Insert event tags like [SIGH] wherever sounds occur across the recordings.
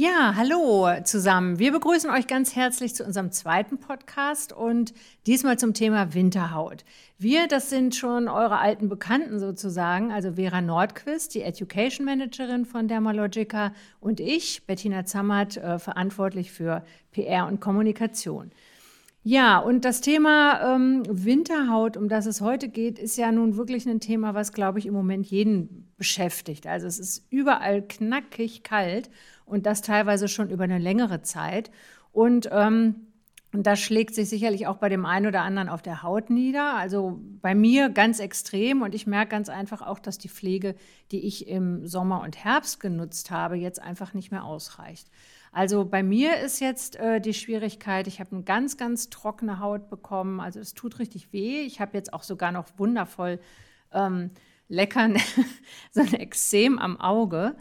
Ja, hallo zusammen. Wir begrüßen euch ganz herzlich zu unserem zweiten Podcast und diesmal zum Thema Winterhaut. Wir, das sind schon eure alten Bekannten sozusagen, also Vera Nordquist, die Education Managerin von Dermalogica und ich, Bettina Zammert, äh, verantwortlich für PR und Kommunikation. Ja, und das Thema ähm, Winterhaut, um das es heute geht, ist ja nun wirklich ein Thema, was, glaube ich, im Moment jeden beschäftigt. Also es ist überall knackig kalt und das teilweise schon über eine längere Zeit. Und ähm, das schlägt sich sicherlich auch bei dem einen oder anderen auf der Haut nieder. Also bei mir ganz extrem. Und ich merke ganz einfach auch, dass die Pflege, die ich im Sommer und Herbst genutzt habe, jetzt einfach nicht mehr ausreicht. Also bei mir ist jetzt äh, die Schwierigkeit, ich habe eine ganz, ganz trockene Haut bekommen. Also es tut richtig weh. Ich habe jetzt auch sogar noch wundervoll ähm, leckern, [LAUGHS] so ein Exem am Auge.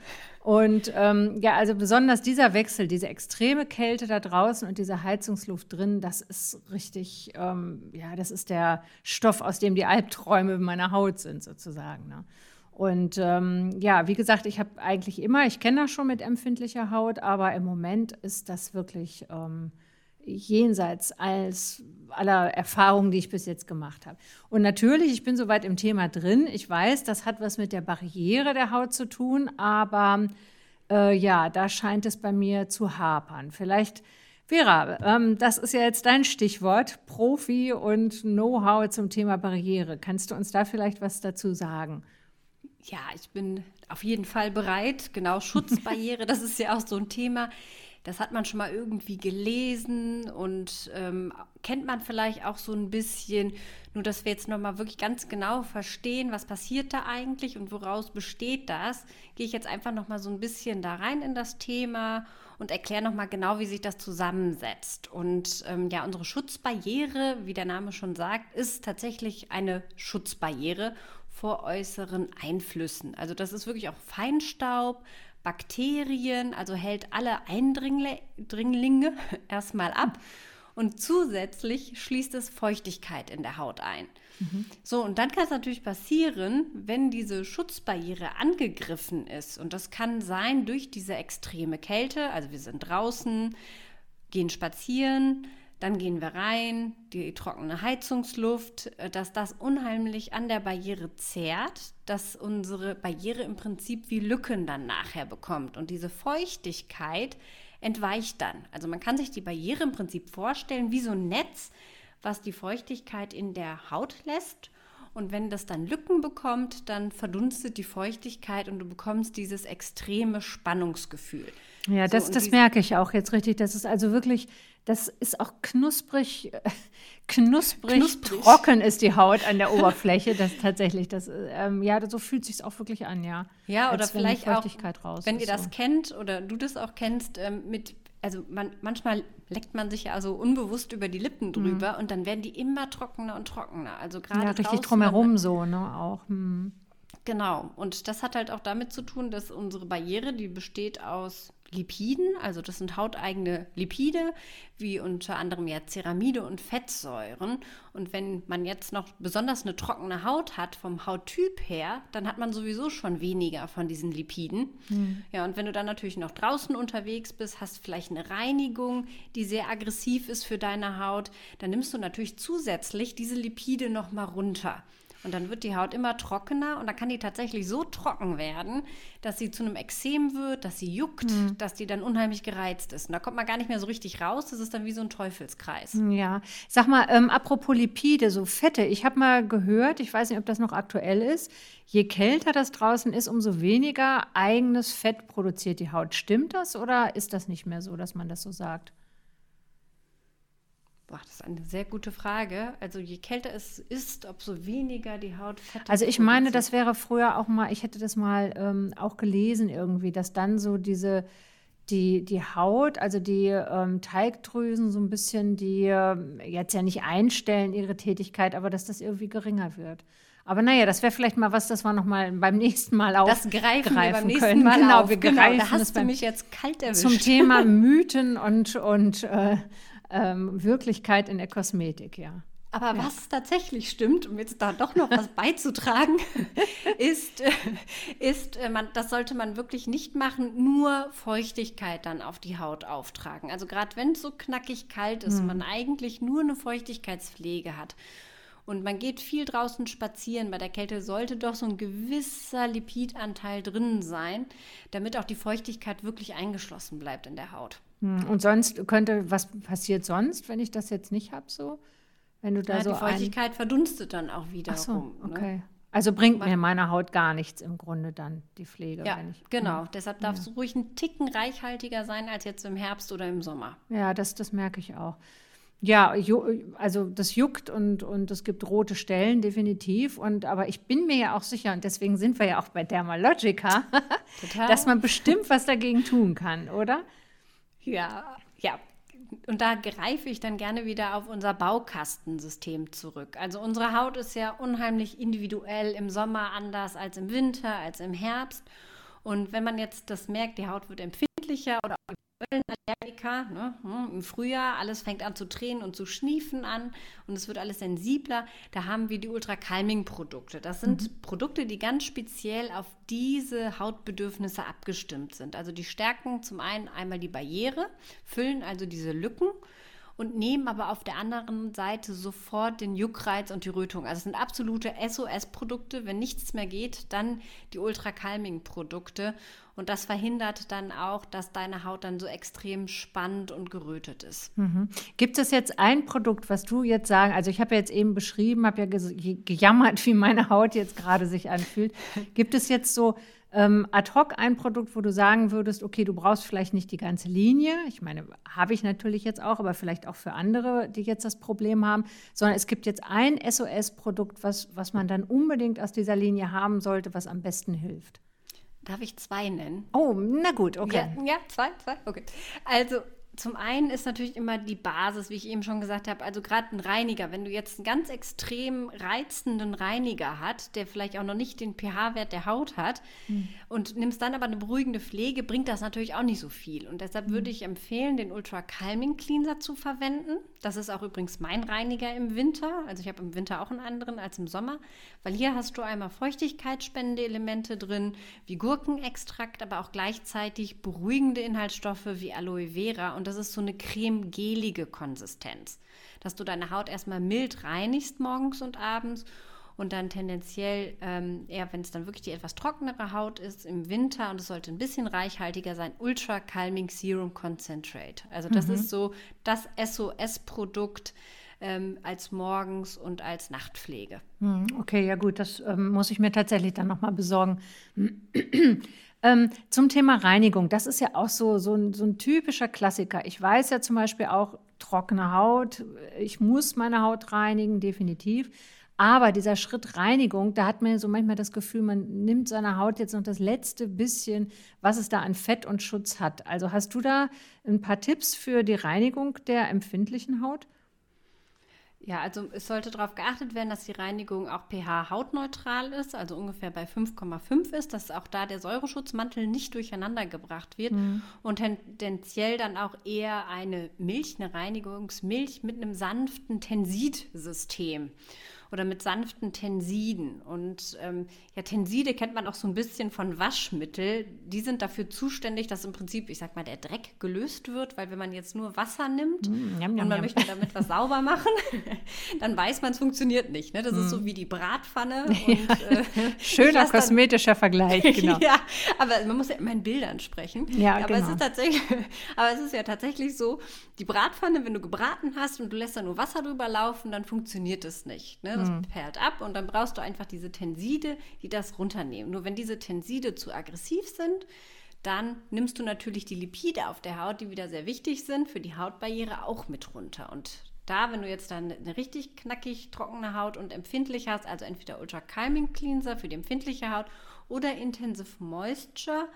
Und ähm, ja, also besonders dieser Wechsel, diese extreme Kälte da draußen und diese Heizungsluft drin, das ist richtig, ähm, ja, das ist der Stoff, aus dem die Albträume meiner Haut sind, sozusagen. Ne? Und ähm, ja, wie gesagt, ich habe eigentlich immer, ich kenne das schon mit empfindlicher Haut, aber im Moment ist das wirklich ähm, jenseits als aller Erfahrungen, die ich bis jetzt gemacht habe. Und natürlich, ich bin soweit im Thema drin. Ich weiß, das hat was mit der Barriere der Haut zu tun, aber äh, ja, da scheint es bei mir zu hapern. Vielleicht, Vera, ähm, das ist ja jetzt dein Stichwort, Profi und Know-how zum Thema Barriere. Kannst du uns da vielleicht was dazu sagen? Ja, ich bin auf jeden Fall bereit. Genau, Schutzbarriere, das ist ja auch so ein Thema das hat man schon mal irgendwie gelesen und ähm, kennt man vielleicht auch so ein bisschen. Nur, dass wir jetzt nochmal wirklich ganz genau verstehen, was passiert da eigentlich und woraus besteht das, gehe ich jetzt einfach nochmal so ein bisschen da rein in das Thema und erkläre nochmal genau, wie sich das zusammensetzt. Und ähm, ja, unsere Schutzbarriere, wie der Name schon sagt, ist tatsächlich eine Schutzbarriere vor äußeren Einflüssen. Also das ist wirklich auch Feinstaub, Bakterien, also hält alle Eindringlinge [LAUGHS] erstmal ab. Und zusätzlich schließt es Feuchtigkeit in der Haut ein. Mhm. So, und dann kann es natürlich passieren, wenn diese Schutzbarriere angegriffen ist. Und das kann sein durch diese extreme Kälte. Also wir sind draußen, gehen spazieren, dann gehen wir rein, die trockene Heizungsluft, äh, dass das unheimlich an der Barriere zehrt, dass unsere Barriere im Prinzip wie Lücken dann nachher bekommt. Und diese Feuchtigkeit entweicht dann. Also man kann sich die Barriere im Prinzip vorstellen wie so ein Netz, was die Feuchtigkeit in der Haut lässt. Und wenn das dann Lücken bekommt, dann verdunstet die Feuchtigkeit und du bekommst dieses extreme Spannungsgefühl. Ja, das, so, das merke ich auch jetzt richtig. Das ist also wirklich das ist auch knusprig, [LAUGHS] knusprig, knusprig, trocken ist die Haut an der Oberfläche. Das tatsächlich, das, ähm, ja, so fühlt sich auch wirklich an, ja. Ja, oder vielleicht auch, wenn ihr das so. kennt oder du das auch kennst, ähm, mit, also man, manchmal leckt man sich ja also unbewusst über die Lippen drüber mhm. und dann werden die immer trockener und trockener. Also gerade ja, richtig drumherum so, ne, auch. Hm. Genau, und das hat halt auch damit zu tun, dass unsere Barriere, die besteht aus Lipiden, also das sind hauteigene Lipide, wie unter anderem ja Ceramide und Fettsäuren. Und wenn man jetzt noch besonders eine trockene Haut hat vom Hauttyp her, dann hat man sowieso schon weniger von diesen Lipiden. Mhm. Ja, und wenn du dann natürlich noch draußen unterwegs bist, hast vielleicht eine Reinigung, die sehr aggressiv ist für deine Haut, dann nimmst du natürlich zusätzlich diese Lipide noch mal runter. Und dann wird die Haut immer trockener und dann kann die tatsächlich so trocken werden, dass sie zu einem Exem wird, dass sie juckt, mhm. dass die dann unheimlich gereizt ist. Und da kommt man gar nicht mehr so richtig raus. Das ist dann wie so ein Teufelskreis. Ja, sag mal, ähm, apropos Lipide, so Fette. Ich habe mal gehört, ich weiß nicht, ob das noch aktuell ist, je kälter das draußen ist, umso weniger eigenes Fett produziert die Haut. Stimmt das oder ist das nicht mehr so, dass man das so sagt? Boah, das ist eine sehr gute Frage. Also je kälter es ist, umso weniger die Haut fett. Also ich meine, das wäre früher auch mal, ich hätte das mal ähm, auch gelesen irgendwie, dass dann so diese die, die Haut, also die ähm, Teigdrüsen so ein bisschen, die äh, jetzt ja nicht einstellen ihre Tätigkeit, aber dass das irgendwie geringer wird. Aber naja, das wäre vielleicht mal was, das wir noch mal beim nächsten Mal auch Das greifen, greifen beim nächsten können. Mal genau, auf. wir Genau, greifen da hast es du mich jetzt kalt erwischt. zum Thema [LAUGHS] Mythen und, und äh, ähm, Wirklichkeit in der Kosmetik, ja. Aber ja. was tatsächlich stimmt, um jetzt da doch noch was beizutragen, [LAUGHS] ist, äh, ist äh, man, das sollte man wirklich nicht machen, nur Feuchtigkeit dann auf die Haut auftragen. Also gerade wenn es so knackig kalt ist, hm. man eigentlich nur eine Feuchtigkeitspflege hat und man geht viel draußen spazieren, bei der Kälte sollte doch so ein gewisser Lipidanteil drin sein, damit auch die Feuchtigkeit wirklich eingeschlossen bleibt in der Haut. Hm, und sonst könnte, was passiert sonst, wenn ich das jetzt nicht habe so? Wenn du da ja, so die Feuchtigkeit verdunstet dann auch wieder Ach so, rum. Ne? okay. Also bringt mir meiner Haut gar nichts im Grunde dann die Pflege. Ja, ich, genau. Ja. Deshalb darf es ja. ruhig ein Ticken reichhaltiger sein als jetzt im Herbst oder im Sommer. Ja, das, das merke ich auch. Ja, also das juckt und, und es gibt rote Stellen, definitiv. Und, aber ich bin mir ja auch sicher, und deswegen sind wir ja auch bei Dermalogica, [LAUGHS] dass man bestimmt was dagegen tun kann, oder? Ja, ja. Und da greife ich dann gerne wieder auf unser Baukastensystem zurück. Also unsere Haut ist ja unheimlich individuell im Sommer anders als im Winter, als im Herbst. Und wenn man jetzt das merkt, die Haut wird empfindlicher oder Allergiker, ne? Hm, im Frühjahr, alles fängt an zu tränen und zu schniefen an und es wird alles sensibler. Da haben wir die Ultra-Calming-Produkte. Das sind mhm. Produkte, die ganz speziell auf diese Hautbedürfnisse abgestimmt sind. Also die stärken zum einen einmal die Barriere, füllen also diese Lücken und nehmen aber auf der anderen Seite sofort den Juckreiz und die Rötung. Also es sind absolute SOS-Produkte. Wenn nichts mehr geht, dann die Ultra-Calming-Produkte. Und das verhindert dann auch, dass deine Haut dann so extrem spannend und gerötet ist. Mhm. Gibt es jetzt ein Produkt, was du jetzt sagen, also ich habe ja jetzt eben beschrieben, habe ja ge gejammert, wie meine Haut jetzt gerade sich anfühlt. Gibt es jetzt so ähm, ad hoc ein Produkt, wo du sagen würdest, okay, du brauchst vielleicht nicht die ganze Linie. Ich meine, habe ich natürlich jetzt auch, aber vielleicht auch für andere, die jetzt das Problem haben, sondern es gibt jetzt ein SOS-Produkt, was, was man dann unbedingt aus dieser Linie haben sollte, was am besten hilft. Darf ich zwei nennen? Oh, na gut, okay. Ja, ja zwei, zwei, okay. Also zum einen ist natürlich immer die Basis, wie ich eben schon gesagt habe, also gerade ein Reiniger, wenn du jetzt einen ganz extrem reizenden Reiniger hat, der vielleicht auch noch nicht den pH-Wert der Haut hat mhm. und nimmst dann aber eine beruhigende Pflege, bringt das natürlich auch nicht so viel. Und deshalb mhm. würde ich empfehlen, den Ultra Calming Cleanser zu verwenden. Das ist auch übrigens mein Reiniger im Winter. Also ich habe im Winter auch einen anderen als im Sommer, weil hier hast du einmal feuchtigkeitsspendende Elemente drin, wie Gurkenextrakt, aber auch gleichzeitig beruhigende Inhaltsstoffe wie Aloe Vera und das ist so eine creme-gelige Konsistenz, dass du deine Haut erstmal mild reinigst morgens und abends und dann tendenziell ähm, eher, wenn es dann wirklich die etwas trockenere Haut ist, im Winter und es sollte ein bisschen reichhaltiger sein, Ultra Calming Serum Concentrate. Also das mhm. ist so das SOS-Produkt ähm, als morgens und als Nachtpflege. Hm, okay, ja gut, das ähm, muss ich mir tatsächlich dann nochmal besorgen. Ähm, zum Thema Reinigung, das ist ja auch so, so ein, so, ein, typischer Klassiker. Ich weiß ja zum Beispiel auch, trockene Haut, ich muss meine Haut reinigen, definitiv. Aber dieser Schritt Reinigung, da hat man so manchmal das Gefühl, man nimmt seiner Haut jetzt noch das letzte bisschen, was es da an Fett und Schutz hat. Also hast du da ein paar Tipps für die Reinigung der empfindlichen Haut? Ja, also es sollte darauf geachtet werden, dass die Reinigung auch pH-hautneutral ist, also ungefähr bei 5,5 ist, dass auch da der Säureschutzmantel nicht durcheinander gebracht wird mhm. und tendenziell dann auch eher eine Milch, eine Reinigungsmilch mit einem sanften Tensidsystem oder mit sanften Tensiden. Und ähm, ja, Tenside kennt man auch so ein bisschen von Waschmittel. Die sind dafür zuständig, dass im Prinzip, ich sag mal, der Dreck gelöst wird, weil wenn man jetzt nur Wasser nimmt mm, jam, jam, und man jam. möchte damit was sauber machen, [LAUGHS] dann weiß man, es funktioniert nicht. Ne? Das mm. ist so wie die Bratpfanne. [LAUGHS] Und, äh, [LAUGHS] Schöner kosmetischer dann, Vergleich, genau. ja, aber man muss ja immer in Bildern sprechen. Ja, aber genau. es ist tatsächlich, aber es ist ja tatsächlich so, die Bratpfanne, wenn du gebraten hast und du lässt da nur Wasser drüber laufen, dann funktioniert es nicht. Ne? Das mhm. perlt ab und dann brauchst du einfach diese Tenside, die das runternehmen. Nur wenn diese Tenside zu aggressiv sind, dann nimmst du natürlich die Lipide auf der Haut, die wieder sehr wichtig sind für die Hautbarriere, auch mit runter. Und da, wenn du jetzt dann eine richtig knackig trockene Haut und empfindlich hast, also entweder Ultra Calming Cleanser für die empfindliche Haut oder Intensive Moisture,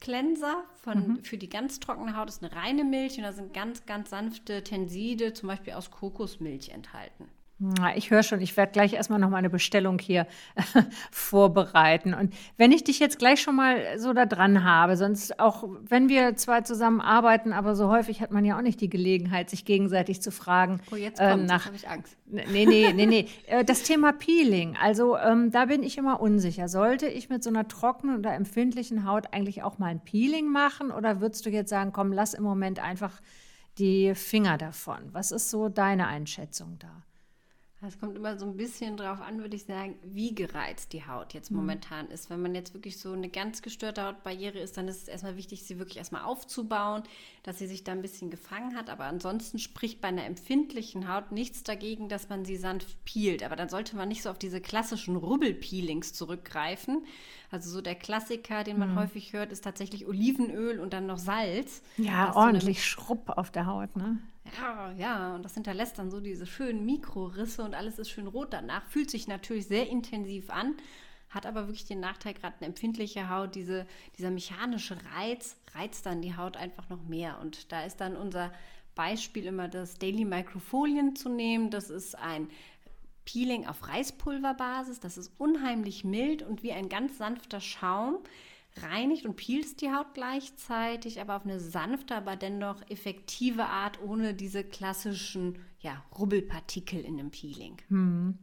Cleanser von, mhm. für die ganz trockene Haut ist eine reine Milch und da sind ganz, ganz sanfte Tenside, zum Beispiel aus Kokosmilch enthalten. Ich höre schon, ich werde gleich erstmal noch mal eine Bestellung hier [LAUGHS] vorbereiten. Und wenn ich dich jetzt gleich schon mal so da dran habe, sonst auch, wenn wir zwar zusammen arbeiten, aber so häufig hat man ja auch nicht die Gelegenheit, sich gegenseitig zu fragen. Oh, jetzt kommt, äh, nach, habe ich Angst. Nee, nee, nee, nee. [LAUGHS] Äh, das Thema Peeling, also ähm, da bin ich immer unsicher. Sollte ich mit so einer trockenen oder empfindlichen Haut eigentlich auch mal ein Peeling machen oder würdest du jetzt sagen, komm, lass im Moment einfach die Finger davon? Was ist so deine Einschätzung da? Es kommt immer so ein bisschen drauf an, würde ich sagen, wie gereizt die Haut jetzt mhm. momentan ist. Wenn man jetzt wirklich so eine ganz gestörte Hautbarriere ist, dann ist es erstmal wichtig, sie wirklich erstmal aufzubauen, dass sie sich da ein bisschen gefangen hat. Aber ansonsten spricht bei einer empfindlichen Haut nichts dagegen, dass man sie sanft peelt. Aber dann sollte man nicht so auf diese klassischen Rubbelpeelings zurückgreifen. Also so der Klassiker, den man mhm. häufig hört, ist tatsächlich Olivenöl und dann noch Salz. Ja, ordentlich so Schrupp auf der Haut, ne? Ja, und das hinterlässt dann so diese schönen Mikrorisse und alles ist schön rot danach. Fühlt sich natürlich sehr intensiv an, hat aber wirklich den Nachteil, gerade eine empfindliche Haut, diese, dieser mechanische Reiz reizt dann die Haut einfach noch mehr. Und da ist dann unser Beispiel immer das Daily Microfolien zu nehmen. Das ist ein Peeling auf Reispulverbasis. Das ist unheimlich mild und wie ein ganz sanfter Schaum reinigt und peelst die Haut gleichzeitig, aber auf eine sanfte, aber dennoch effektive Art, ohne diese klassischen ja, Rubbelpartikel in dem Peeling. Hm.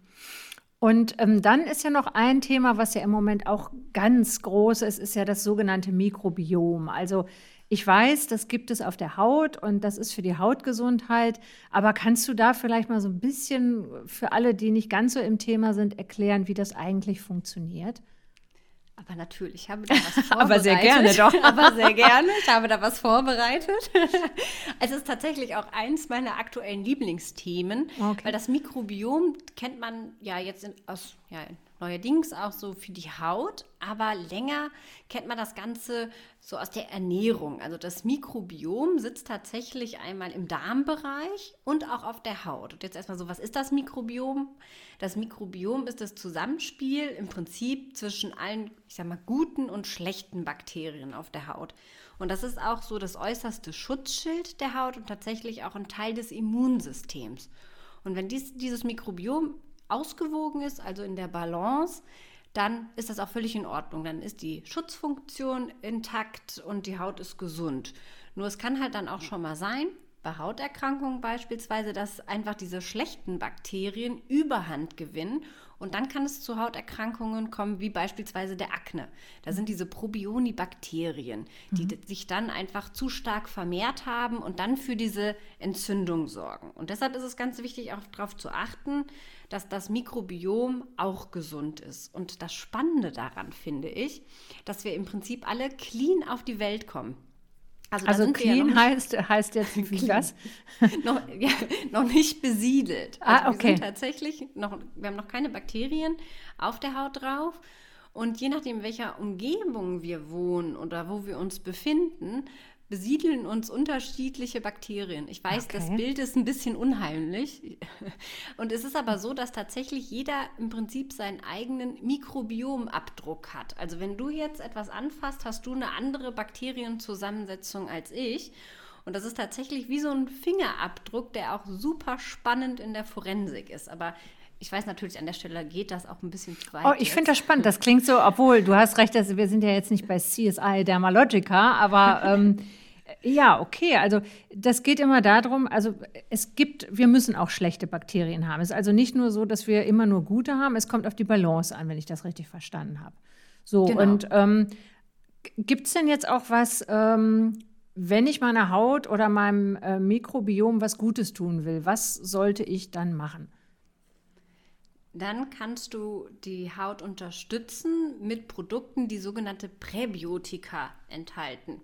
Und ähm, dann ist ja noch ein Thema, was ja im Moment auch ganz groß ist, ist ja das sogenannte Mikrobiom. Also ich weiß, das gibt es auf der Haut und das ist für die Hautgesundheit. Aber kannst du da vielleicht mal so ein bisschen für alle, die nicht ganz so im Thema sind, erklären, wie das eigentlich funktioniert? Aber natürlich, ich habe da was vorbereitet. [LAUGHS] Aber sehr gerne doch. [LAUGHS] Aber sehr gerne, ich habe da was vorbereitet. [LAUGHS] es ist tatsächlich auch eins meiner aktuellen Lieblingsthemen, okay. weil das Mikrobiom kennt man ja jetzt in, aus ja, neuerdings auch so für die Haut, aber länger kennt man das Ganze so aus der Ernährung. Also das Mikrobiom sitzt tatsächlich einmal im Darmbereich und auch auf der Haut. Und jetzt erstmal so, was ist das Mikrobiom? Das Mikrobiom ist das Zusammenspiel im Prinzip zwischen allen, ich sag mal, guten und schlechten Bakterien auf der Haut. Und das ist auch so das äußerste Schutzschild der Haut und tatsächlich auch ein Teil des Immunsystems. Und wenn dies, dieses Mikrobiom ausgewogen ist, also in der Balance, dann ist das auch völlig in Ordnung. Dann ist die Schutzfunktion intakt und die Haut ist gesund. Nur es kann halt dann auch schon mal sein, bei Hauterkrankungen beispielsweise, dass einfach diese schlechten Bakterien Überhand gewinnen und dann kann es zu Hauterkrankungen kommen, wie beispielsweise der Akne. Da sind diese Probionibakterien, die mhm. sich dann einfach zu stark vermehrt haben und dann für diese Entzündung sorgen. Und deshalb ist es ganz wichtig, auch darauf zu achten, dass das Mikrobiom auch gesund ist. Und das Spannende daran finde ich, dass wir im Prinzip alle clean auf die Welt kommen. Also, also clean ja heißt, heißt jetzt [LAUGHS] wie was? [LAUGHS] noch, ja, noch nicht besiedelt. Ah, also ah, okay. Wir sind tatsächlich noch, wir haben noch keine Bakterien auf der Haut drauf. Und je nachdem, in welcher Umgebung wir wohnen oder wo wir uns befinden, besiedeln uns unterschiedliche Bakterien. Ich weiß, okay. das Bild ist ein bisschen unheimlich. Und es ist aber so, dass tatsächlich jeder im Prinzip seinen eigenen Mikrobiomabdruck hat. Also wenn du jetzt etwas anfasst, hast du eine andere Bakterienzusammensetzung als ich. Und das ist tatsächlich wie so ein Fingerabdruck, der auch super spannend in der Forensik ist. Aber ich weiß natürlich, an der Stelle geht das auch ein bisschen zu weit. Oh, ich finde das spannend. Das [LAUGHS] klingt so, obwohl du hast recht, dass wir sind ja jetzt nicht bei CSI Dermalogica, aber [LAUGHS] ähm, ja, okay. Also das geht immer darum, also es gibt, wir müssen auch schlechte Bakterien haben. Es ist also nicht nur so, dass wir immer nur gute haben, es kommt auf die Balance an, wenn ich das richtig verstanden habe. So, genau. und ähm, gibt es denn jetzt auch was, ähm, wenn ich meiner Haut oder meinem äh, Mikrobiom was Gutes tun will, was sollte ich dann machen? Dann kannst du die Haut unterstützen mit Produkten, die sogenannte Präbiotika enthalten.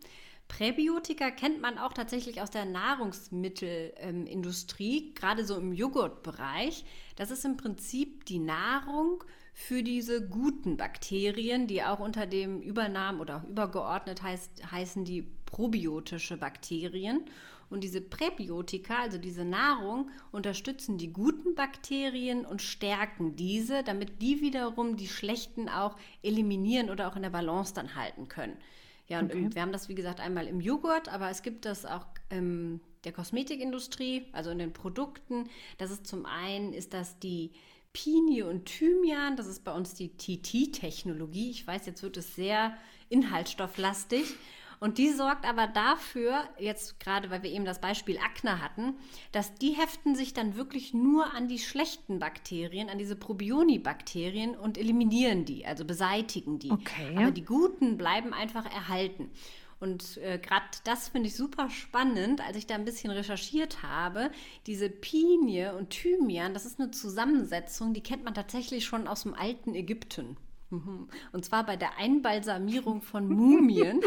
Präbiotika kennt man auch tatsächlich aus der Nahrungsmittelindustrie, gerade so im Joghurtbereich. Das ist im Prinzip die Nahrung für diese guten Bakterien, die auch unter dem Übernamen oder übergeordnet heißt, heißen die probiotische Bakterien. Und diese Präbiotika, also diese Nahrung, unterstützen die guten Bakterien und stärken diese, damit die wiederum die schlechten auch eliminieren oder auch in der Balance dann halten können. Ja, und okay. wir haben das, wie gesagt, einmal im Joghurt, aber es gibt das auch in der Kosmetikindustrie, also in den Produkten. Das ist zum einen, ist das die Pinie und Thymian, das ist bei uns die TT-Technologie. Ich weiß, jetzt wird es sehr inhaltsstofflastig. Und die sorgt aber dafür, jetzt gerade weil wir eben das Beispiel Akne hatten, dass die heften sich dann wirklich nur an die schlechten Bakterien, an diese Probioni-Bakterien und eliminieren die, also beseitigen die. Okay. Aber die guten bleiben einfach erhalten. Und äh, gerade das finde ich super spannend, als ich da ein bisschen recherchiert habe. Diese Pinie und Thymian, das ist eine Zusammensetzung, die kennt man tatsächlich schon aus dem alten Ägypten. Mhm. Und zwar bei der Einbalsamierung von Mumien.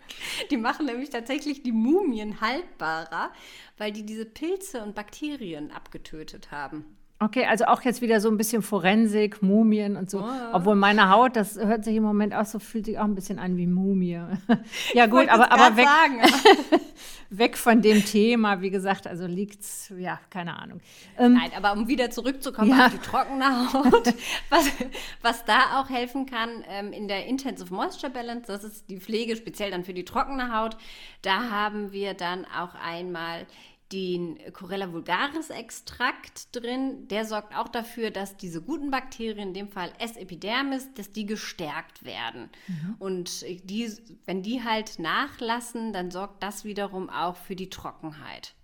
[LAUGHS] die machen nämlich tatsächlich die Mumien haltbarer, weil die diese Pilze und Bakterien abgetötet haben. Okay, also auch jetzt wieder so ein bisschen Forensik, Mumien und so. Oh. Obwohl meine Haut, das hört sich im Moment auch so, fühlt sich auch ein bisschen an wie Mumie. [LAUGHS] ja, gut, aber, aber weg, [LAUGHS] weg von dem Thema, wie gesagt, also liegt's, ja, keine Ahnung. Ähm, Nein, aber um wieder zurückzukommen ja. auf die trockene Haut, [LAUGHS] was, was da auch helfen kann, ähm, in der Intensive Moisture Balance, das ist die Pflege speziell dann für die trockene Haut, da haben wir dann auch einmal den Corella vulgaris Extrakt drin. Der sorgt auch dafür, dass diese guten Bakterien, in dem Fall S. epidermis, dass die gestärkt werden. Mhm. Und die, wenn die halt nachlassen, dann sorgt das wiederum auch für die Trockenheit.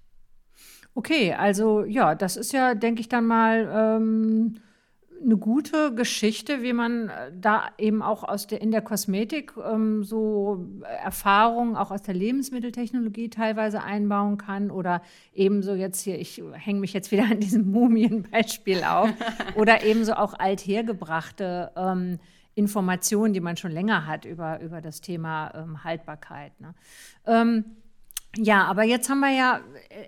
Okay, also ja, das ist ja, denke ich dann mal. Ähm eine gute Geschichte, wie man äh, da eben auch aus der, in der Kosmetik ähm, so Erfahrungen auch aus der Lebensmitteltechnologie teilweise einbauen kann oder ebenso jetzt hier, ich hänge mich jetzt wieder [LAUGHS] an diesem Mumienbeispiel auf [LAUGHS] oder ebenso auch althergebrachte ähm, Informationen, die man schon länger hat über, über das Thema ähm, Haltbarkeit. Ne? Ja, aber jetzt haben wir ja,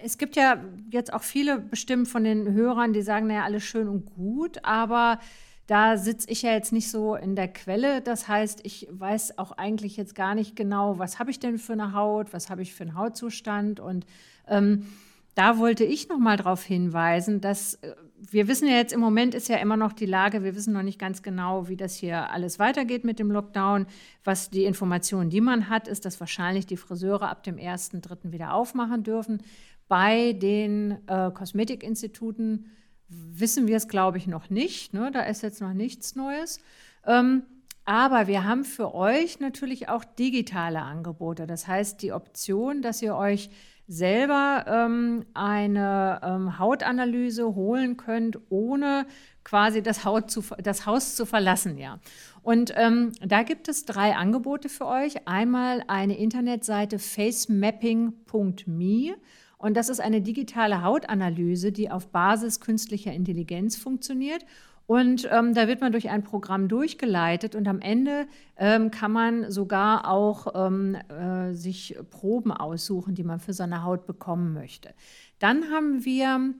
es gibt ja jetzt auch viele bestimmt von den Hörern, die sagen, naja, alles schön und gut, aber da sitze ich ja jetzt nicht so in der Quelle. Das heißt, ich weiß auch eigentlich jetzt gar nicht genau, was habe ich denn für eine Haut, was habe ich für einen Hautzustand und ähm, da wollte ich noch mal darauf hinweisen, dass äh, wir wissen ja jetzt im Moment ist ja immer noch die Lage, wir wissen noch nicht ganz genau, wie das hier alles weitergeht mit dem Lockdown. Was die Informationen, die man hat, ist, dass wahrscheinlich die Friseure ab dem 1.3. wieder aufmachen dürfen. Bei den äh, Kosmetikinstituten wissen wir es, glaube ich, noch nicht. Ne? Da ist jetzt noch nichts Neues. Ähm, aber wir haben für euch natürlich auch digitale Angebote. Das heißt, die Option, dass ihr euch selber ähm, eine ähm, Hautanalyse holen könnt, ohne quasi das, Haut zu, das Haus zu verlassen. Ja. Und ähm, da gibt es drei Angebote für euch. Einmal eine Internetseite facemapping.me. Und das ist eine digitale Hautanalyse, die auf Basis künstlicher Intelligenz funktioniert und ähm, da wird man durch ein Programm durchgeleitet und am Ende ähm, kann man sogar auch ähm, äh, sich Proben aussuchen, die man für seine Haut bekommen möchte. Dann haben wir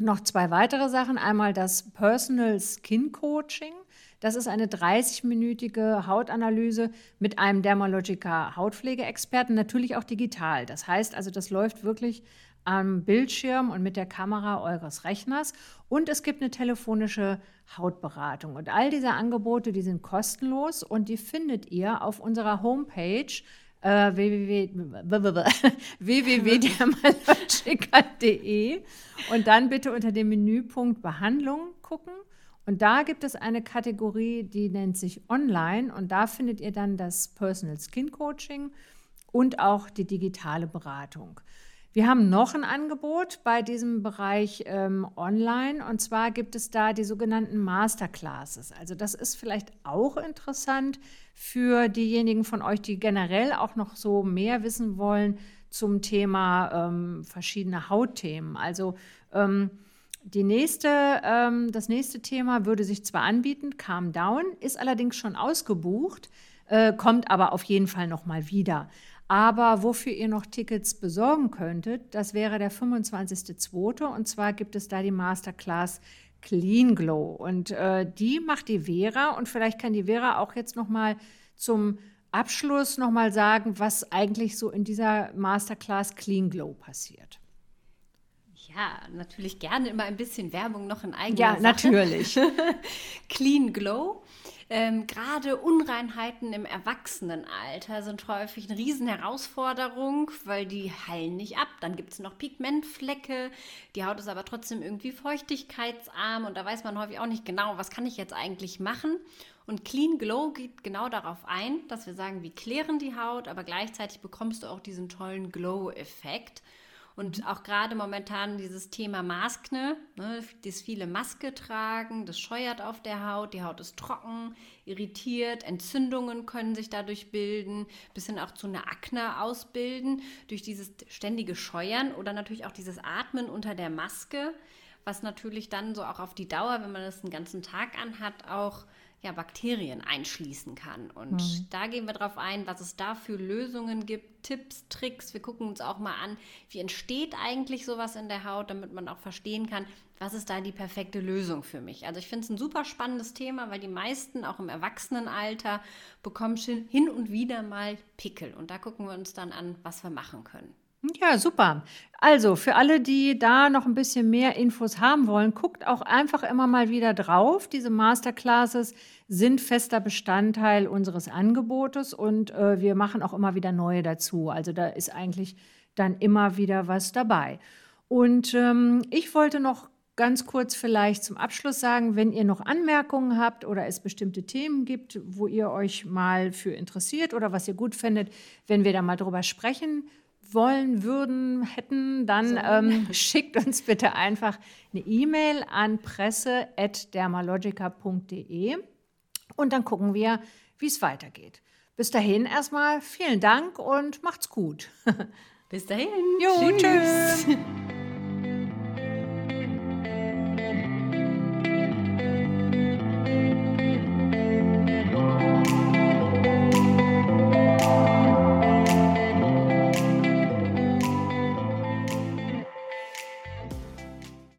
noch zwei weitere Sachen. Einmal das Personal Skin Coaching. Das ist eine 30-minütige Hautanalyse mit einem Dermalogica Hautpflegeexperten, natürlich auch digital. Das heißt also, das läuft wirklich am Bildschirm und mit der Kamera eures Rechners. Und es gibt eine telefonische Hautberatung. Und all diese Angebote, die sind kostenlos und die findet ihr auf unserer Homepage äh, [LAUGHS] und dann bitte unter dem Menüpunkt Behandlung gucken. Und da gibt es eine Kategorie, die nennt sich Online und da findet ihr dann das Personal Skin Coaching und auch die digitale Beratung. Wir haben noch ein Angebot bei diesem Bereich ähm, online und zwar gibt es da die sogenannten Masterclasses. Also das ist vielleicht auch interessant für diejenigen von euch, die generell auch noch so mehr wissen wollen zum Thema ähm, verschiedene Hautthemen. Also ähm, die nächste, ähm, das nächste Thema würde sich zwar anbieten, Calm Down, ist allerdings schon ausgebucht, äh, kommt aber auf jeden Fall noch mal wieder. Aber wofür ihr noch Tickets besorgen könntet, das wäre der 25.02. Und zwar gibt es da die Masterclass Clean Glow. Und äh, die macht die Vera. Und vielleicht kann die Vera auch jetzt noch mal zum Abschluss noch mal sagen, was eigentlich so in dieser Masterclass Clean Glow passiert. Ja, natürlich gerne immer ein bisschen Werbung noch in eigener Ja, Sache. natürlich. [LAUGHS] Clean Glow. Ähm, Gerade Unreinheiten im Erwachsenenalter sind häufig eine riesen Herausforderung, weil die heilen nicht ab. Dann gibt es noch Pigmentflecke. Die Haut ist aber trotzdem irgendwie feuchtigkeitsarm und da weiß man häufig auch nicht genau, was kann ich jetzt eigentlich machen. Und Clean Glow geht genau darauf ein, dass wir sagen, wir klären die Haut, aber gleichzeitig bekommst du auch diesen tollen Glow-Effekt. Und auch gerade momentan dieses Thema Maskne, ne, das viele Maske tragen, das scheuert auf der Haut, die Haut ist trocken, irritiert, Entzündungen können sich dadurch bilden, bis hin auch zu einer Akne ausbilden, durch dieses ständige Scheuern oder natürlich auch dieses Atmen unter der Maske, was natürlich dann so auch auf die Dauer, wenn man das den ganzen Tag anhat, auch ja, Bakterien einschließen kann. Und mhm. da gehen wir darauf ein, was es da für Lösungen gibt, Tipps, Tricks. Wir gucken uns auch mal an, wie entsteht eigentlich sowas in der Haut, damit man auch verstehen kann, was ist da die perfekte Lösung für mich. Also ich finde es ein super spannendes Thema, weil die meisten auch im Erwachsenenalter bekommen hin und wieder mal Pickel. Und da gucken wir uns dann an, was wir machen können. Ja, super. Also für alle, die da noch ein bisschen mehr Infos haben wollen, guckt auch einfach immer mal wieder drauf. Diese Masterclasses sind fester Bestandteil unseres Angebotes und äh, wir machen auch immer wieder neue dazu. Also da ist eigentlich dann immer wieder was dabei. Und ähm, ich wollte noch ganz kurz vielleicht zum Abschluss sagen, wenn ihr noch Anmerkungen habt oder es bestimmte Themen gibt, wo ihr euch mal für interessiert oder was ihr gut findet, wenn wir da mal drüber sprechen wollen, würden, hätten, dann ähm, [LAUGHS] schickt uns bitte einfach eine E-Mail an presse.dermalogica.de und dann gucken wir, wie es weitergeht. Bis dahin erstmal vielen Dank und macht's gut. [LAUGHS] Bis dahin. Jo, tschüss. tschüss. [LAUGHS]